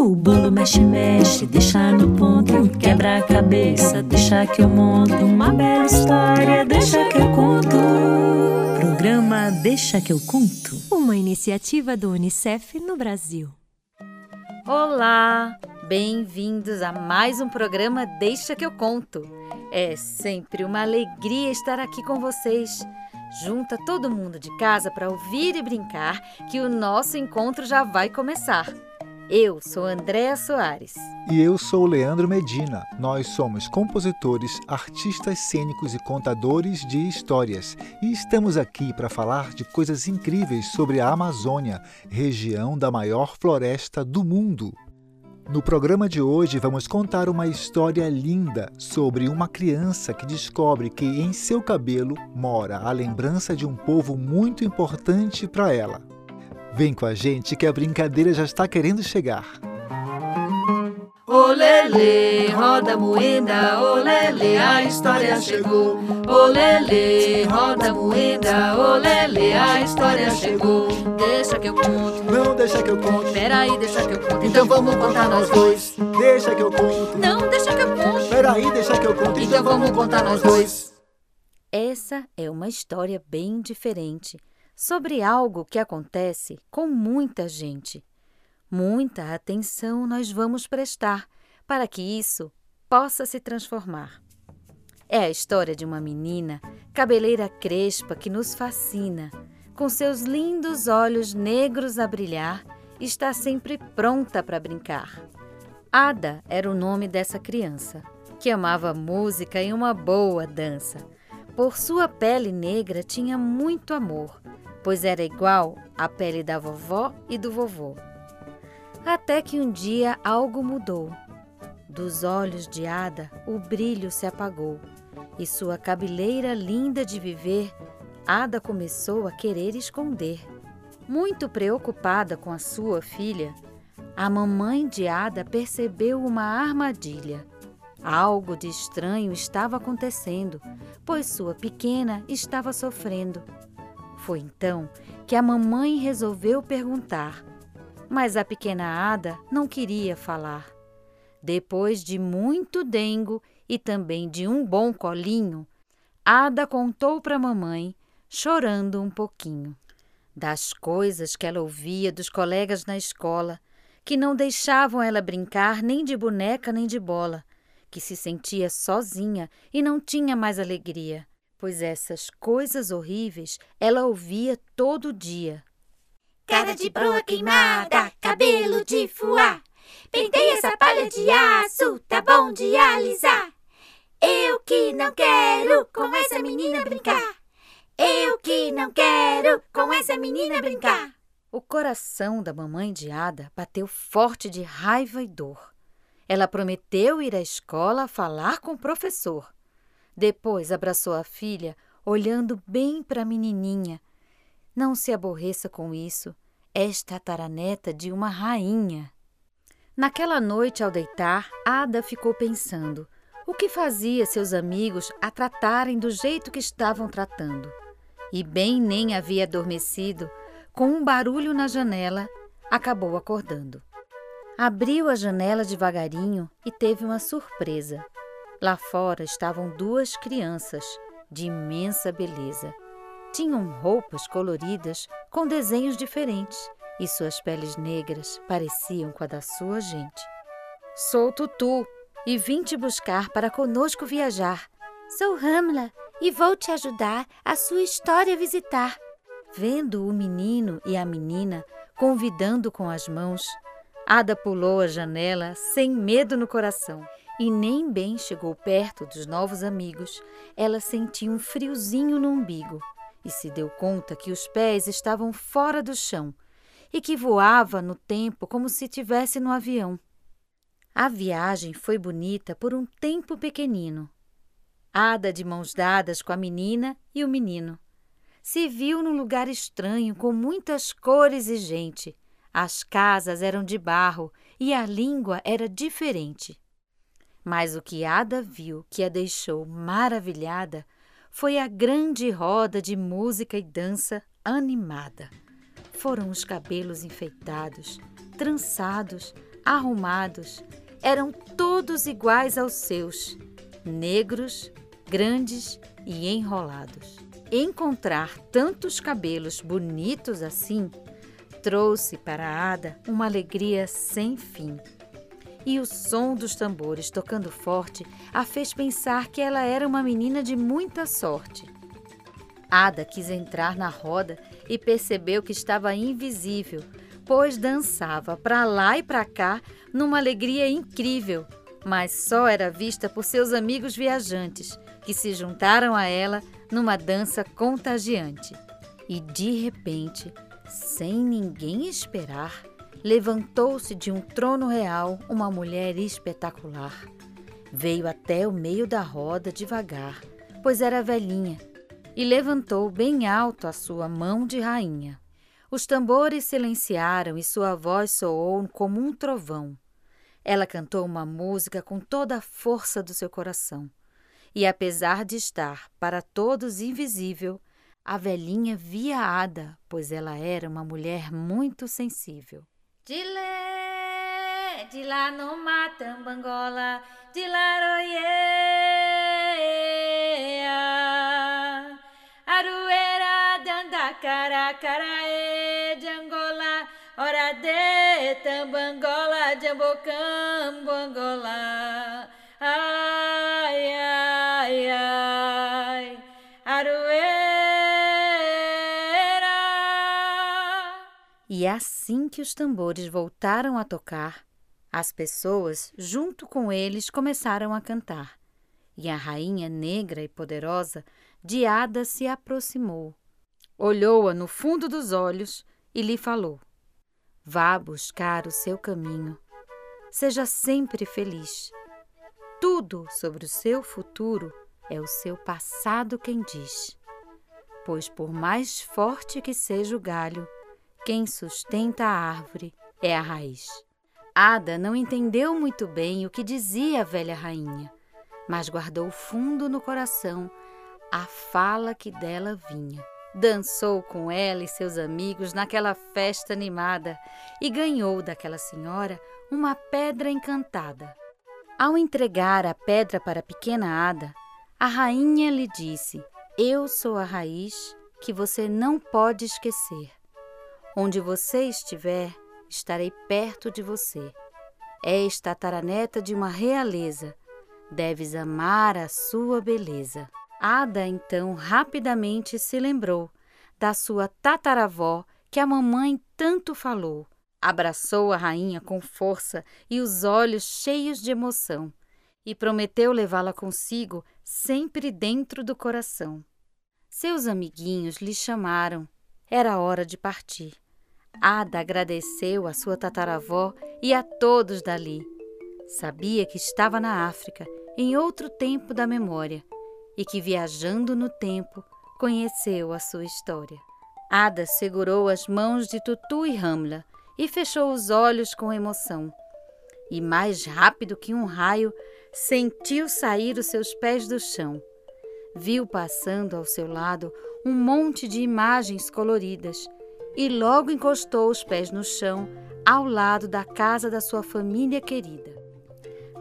O bolo mexe, mexe, deixa no ponto. Quebra a cabeça, deixa que eu monto. Uma bela história, deixa que eu conto. Programa Deixa que eu conto. Uma iniciativa do Unicef no Brasil. Olá! Bem-vindos a mais um programa Deixa que eu conto. É sempre uma alegria estar aqui com vocês. Junta todo mundo de casa para ouvir e brincar, que o nosso encontro já vai começar. Eu sou Andréa Soares. E eu sou Leandro Medina. Nós somos compositores, artistas cênicos e contadores de histórias. E estamos aqui para falar de coisas incríveis sobre a Amazônia, região da maior floresta do mundo. No programa de hoje, vamos contar uma história linda sobre uma criança que descobre que em seu cabelo mora a lembrança de um povo muito importante para ela. Vem com a gente que a brincadeira já está querendo chegar. Olele, roda moeda, olele, a história chegou. Olele, roda moeda, olele, a história chegou. Deixa que eu conto. Não deixa que eu conto. Peraí, deixa que eu conto. Então vamos contar nós dois. Deixa que eu conto. Não, deixa que eu conto. Peraí, deixa que eu conto. Então vamos contar nós dois. Essa é uma história bem diferente sobre algo que acontece com muita gente. Muita atenção nós vamos prestar para que isso possa se transformar. É a história de uma menina, cabeleira crespa, que nos fascina. Com seus lindos olhos negros a brilhar, está sempre pronta para brincar. Ada era o nome dessa criança, que amava música e uma boa dança. Por sua pele negra tinha muito amor pois era igual à pele da vovó e do vovô. Até que um dia algo mudou. Dos olhos de Ada o brilho se apagou e sua cabeleira linda de viver, Ada começou a querer esconder. Muito preocupada com a sua filha, a mamãe de Ada percebeu uma armadilha. Algo de estranho estava acontecendo, pois sua pequena estava sofrendo. Foi então que a mamãe resolveu perguntar, mas a pequena Ada não queria falar. Depois de muito dengo e também de um bom colinho, Ada contou para a mamãe, chorando um pouquinho, das coisas que ela ouvia dos colegas na escola, que não deixavam ela brincar nem de boneca nem de bola, que se sentia sozinha e não tinha mais alegria pois essas coisas horríveis ela ouvia todo dia. Cara de broa queimada, cabelo de fuá, pentei essa palha de aço, tá bom de alisar. Eu que não quero com essa menina brincar. Eu que não quero com essa menina brincar. O coração da mamãe de Ada bateu forte de raiva e dor. Ela prometeu ir à escola falar com o professor. Depois abraçou a filha, olhando bem para a menininha. Não se aborreça com isso. Esta é a taraneta de uma rainha. Naquela noite, ao deitar, Ada ficou pensando o que fazia seus amigos a tratarem do jeito que estavam tratando. E bem nem havia adormecido, com um barulho na janela, acabou acordando. Abriu a janela devagarinho e teve uma surpresa. Lá fora estavam duas crianças de imensa beleza. Tinham roupas coloridas com desenhos diferentes e suas peles negras pareciam com a da sua gente. Sou Tutu e vim te buscar para conosco viajar. Sou Ramla e vou te ajudar a sua história visitar. Vendo o menino e a menina convidando com as mãos, Ada pulou a janela sem medo no coração e nem bem chegou perto dos novos amigos, ela sentiu um friozinho no umbigo e se deu conta que os pés estavam fora do chão e que voava no tempo como se estivesse no avião. A viagem foi bonita por um tempo pequenino. Ada, de mãos dadas com a menina e o menino, se viu num lugar estranho com muitas cores e gente. As casas eram de barro e a língua era diferente. Mas o que Ada viu que a deixou maravilhada foi a grande roda de música e dança animada. Foram os cabelos enfeitados, trançados, arrumados, eram todos iguais aos seus, negros, grandes e enrolados. Encontrar tantos cabelos bonitos assim trouxe para Ada uma alegria sem fim. E o som dos tambores tocando forte a fez pensar que ela era uma menina de muita sorte. Ada quis entrar na roda e percebeu que estava invisível, pois dançava para lá e para cá numa alegria incrível, mas só era vista por seus amigos viajantes, que se juntaram a ela numa dança contagiante. E de repente, sem ninguém esperar, levantou-se de um trono real uma mulher espetacular. Veio até o meio da roda devagar, pois era velhinha, e levantou bem alto a sua mão de rainha. Os tambores silenciaram e sua voz soou como um trovão. Ela cantou uma música com toda a força do seu coração. E apesar de estar para todos invisível, a velhinha via a Ada, pois ela era uma mulher muito sensível. De lé, de lá no Matambangola, de laroie, aruera, dandacara, carae, de Angola, ora de tambangola, jambocambo, Angola. Assim que os tambores voltaram a tocar, as pessoas, junto com eles, começaram a cantar. E a rainha negra e poderosa, Diada, se aproximou, olhou-a no fundo dos olhos e lhe falou: Vá buscar o seu caminho. Seja sempre feliz. Tudo sobre o seu futuro é o seu passado quem diz. Pois, por mais forte que seja o galho, quem sustenta a árvore é a raiz. Ada não entendeu muito bem o que dizia a velha rainha, mas guardou fundo no coração a fala que dela vinha. Dançou com ela e seus amigos naquela festa animada e ganhou daquela senhora uma pedra encantada. Ao entregar a pedra para a pequena Ada, a rainha lhe disse: Eu sou a raiz que você não pode esquecer. Onde você estiver, estarei perto de você. És tataraneta de uma realeza. Deves amar a sua beleza. Ada então rapidamente se lembrou da sua tataravó que a mamãe tanto falou. Abraçou a rainha com força e os olhos cheios de emoção e prometeu levá-la consigo sempre dentro do coração. Seus amiguinhos lhe chamaram. Era hora de partir. Ada agradeceu a sua tataravó e a todos dali. Sabia que estava na África, em outro tempo da memória, e que viajando no tempo conheceu a sua história. Ada segurou as mãos de Tutu e Ramla e fechou os olhos com emoção. E mais rápido que um raio, sentiu sair os seus pés do chão. Viu passando ao seu lado um monte de imagens coloridas e logo encostou os pés no chão ao lado da casa da sua família querida.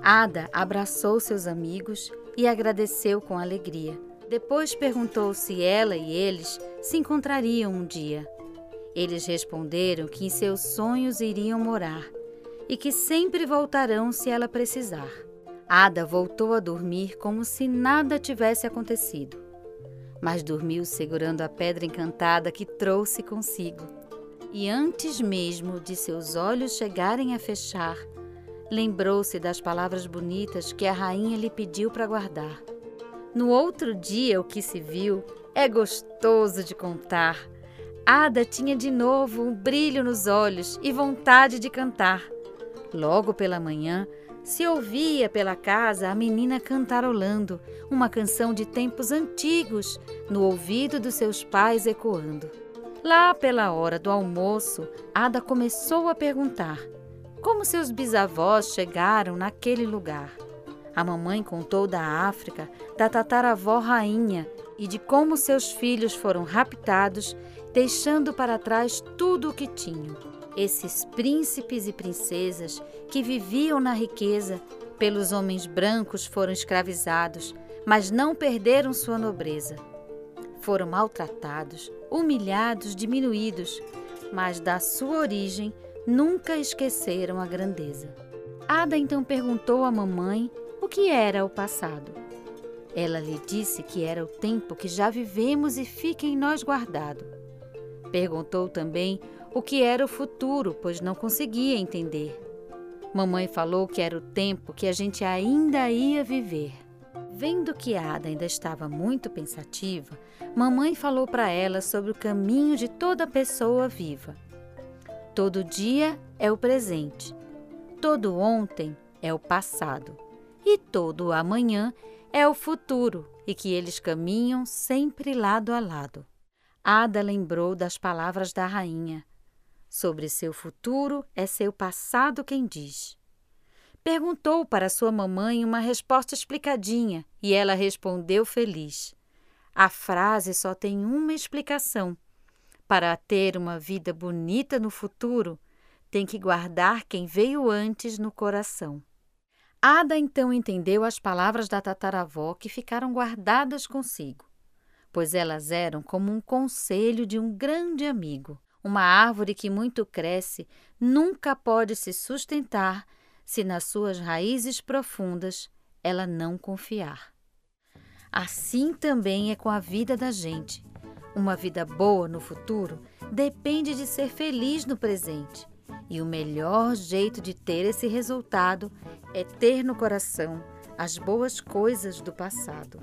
Ada abraçou seus amigos e agradeceu com alegria. Depois perguntou se ela e eles se encontrariam um dia. Eles responderam que em seus sonhos iriam morar e que sempre voltarão se ela precisar. Ada voltou a dormir como se nada tivesse acontecido, mas dormiu segurando a pedra encantada que trouxe consigo. E antes mesmo de seus olhos chegarem a fechar, lembrou-se das palavras bonitas que a rainha lhe pediu para guardar. No outro dia, o que se viu é gostoso de contar. Ada tinha de novo um brilho nos olhos e vontade de cantar. Logo pela manhã, se ouvia pela casa a menina cantarolando uma canção de tempos antigos no ouvido dos seus pais ecoando. Lá pela hora do almoço, Ada começou a perguntar como seus bisavós chegaram naquele lugar. A mamãe contou da África, da tataravó rainha e de como seus filhos foram raptados, deixando para trás tudo o que tinham. Esses príncipes e princesas que viviam na riqueza, pelos homens brancos foram escravizados, mas não perderam sua nobreza. Foram maltratados, humilhados, diminuídos, mas da sua origem nunca esqueceram a grandeza. Ada então perguntou à mamãe o que era o passado. Ela lhe disse que era o tempo que já vivemos e fica em nós guardado. Perguntou também o que era o futuro, pois não conseguia entender. Mamãe falou que era o tempo que a gente ainda ia viver. Vendo que Ada ainda estava muito pensativa, mamãe falou para ela sobre o caminho de toda pessoa viva. Todo dia é o presente, todo ontem é o passado e todo amanhã é o futuro e que eles caminham sempre lado a lado. Ada lembrou das palavras da rainha. Sobre seu futuro é seu passado quem diz. Perguntou para sua mamãe uma resposta explicadinha e ela respondeu feliz. A frase só tem uma explicação. Para ter uma vida bonita no futuro, tem que guardar quem veio antes no coração. Ada então entendeu as palavras da tataravó que ficaram guardadas consigo, pois elas eram como um conselho de um grande amigo. Uma árvore que muito cresce nunca pode se sustentar se nas suas raízes profundas ela não confiar. Assim também é com a vida da gente. Uma vida boa no futuro depende de ser feliz no presente. E o melhor jeito de ter esse resultado é ter no coração as boas coisas do passado.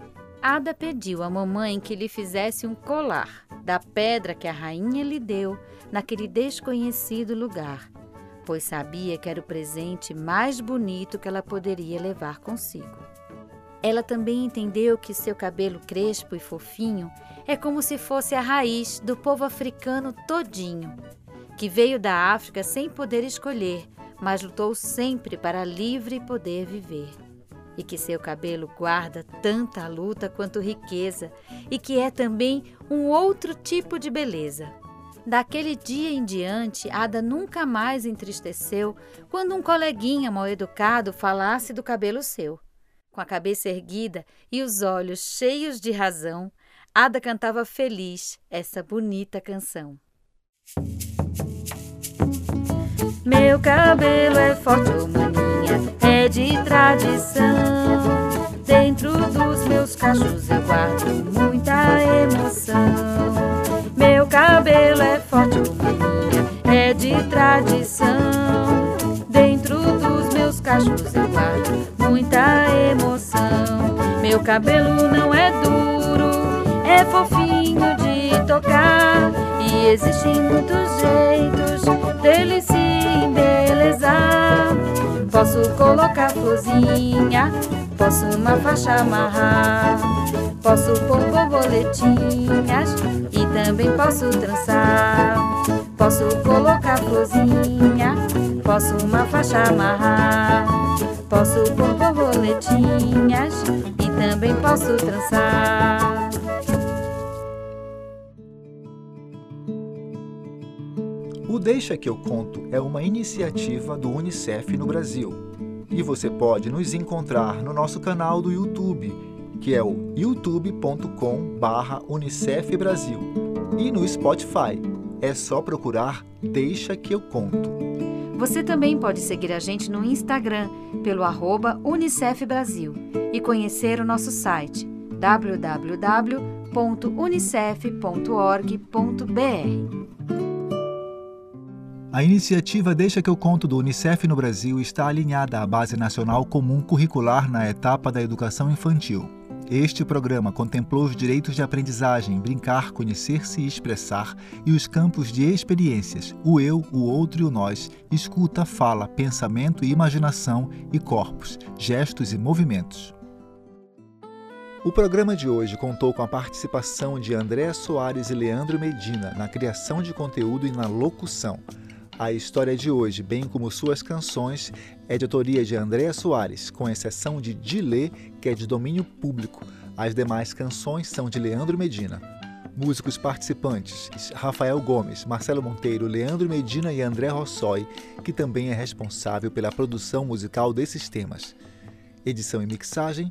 Ada pediu à mamãe que lhe fizesse um colar da pedra que a rainha lhe deu naquele desconhecido lugar pois sabia que era o presente mais bonito que ela poderia levar consigo. Ela também entendeu que seu cabelo crespo e fofinho é como se fosse a raiz do povo africano todinho, que veio da África sem poder escolher, mas lutou sempre para livre poder viver. E que seu cabelo guarda tanta luta quanto riqueza, e que é também um outro tipo de beleza. Daquele dia em diante, Ada nunca mais entristeceu quando um coleguinha mal educado falasse do cabelo seu. Com a cabeça erguida e os olhos cheios de razão, Ada cantava feliz essa bonita canção. Meu cabelo é forte, oh maninha, é de tradição. Dentro dos meus cachos eu guardo muita emoção. Meu cabelo é forte, é de tradição. Dentro dos meus cachos eu guardo muita emoção. Meu cabelo não é duro, é fofinho de tocar. E existem muitos jeitos dele se embelezar. Posso colocar florzinha, posso uma faixa amarrar. Posso pôr borboletinhas e também posso trançar. Posso colocar florzinha, posso uma faixa amarrar. Posso pôr borboletinhas e também posso trançar. Deixa que eu conto é uma iniciativa do UNICEF no Brasil. E você pode nos encontrar no nosso canal do YouTube que é o youtube.com/barra Unicef Brasil. E no Spotify é só procurar Deixa que eu conto. Você também pode seguir a gente no Instagram pelo arroba Unicef Brasil e conhecer o nosso site www.unicef.org.br. A iniciativa Deixa que eu conto do Unicef no Brasil está alinhada à Base Nacional Comum Curricular na etapa da educação infantil. Este programa contemplou os direitos de aprendizagem, brincar, conhecer-se e expressar, e os campos de experiências, o eu, o outro e o nós, escuta, fala, pensamento e imaginação e corpos, gestos e movimentos. O programa de hoje contou com a participação de André Soares e Leandro Medina na criação de conteúdo e na locução. A história de hoje, bem como suas canções, é de autoria de Andréa Soares, com exceção de Dilê, que é de domínio público. As demais canções são de Leandro Medina. Músicos participantes: Rafael Gomes, Marcelo Monteiro, Leandro Medina e André Rossoi, que também é responsável pela produção musical desses temas. Edição e mixagem: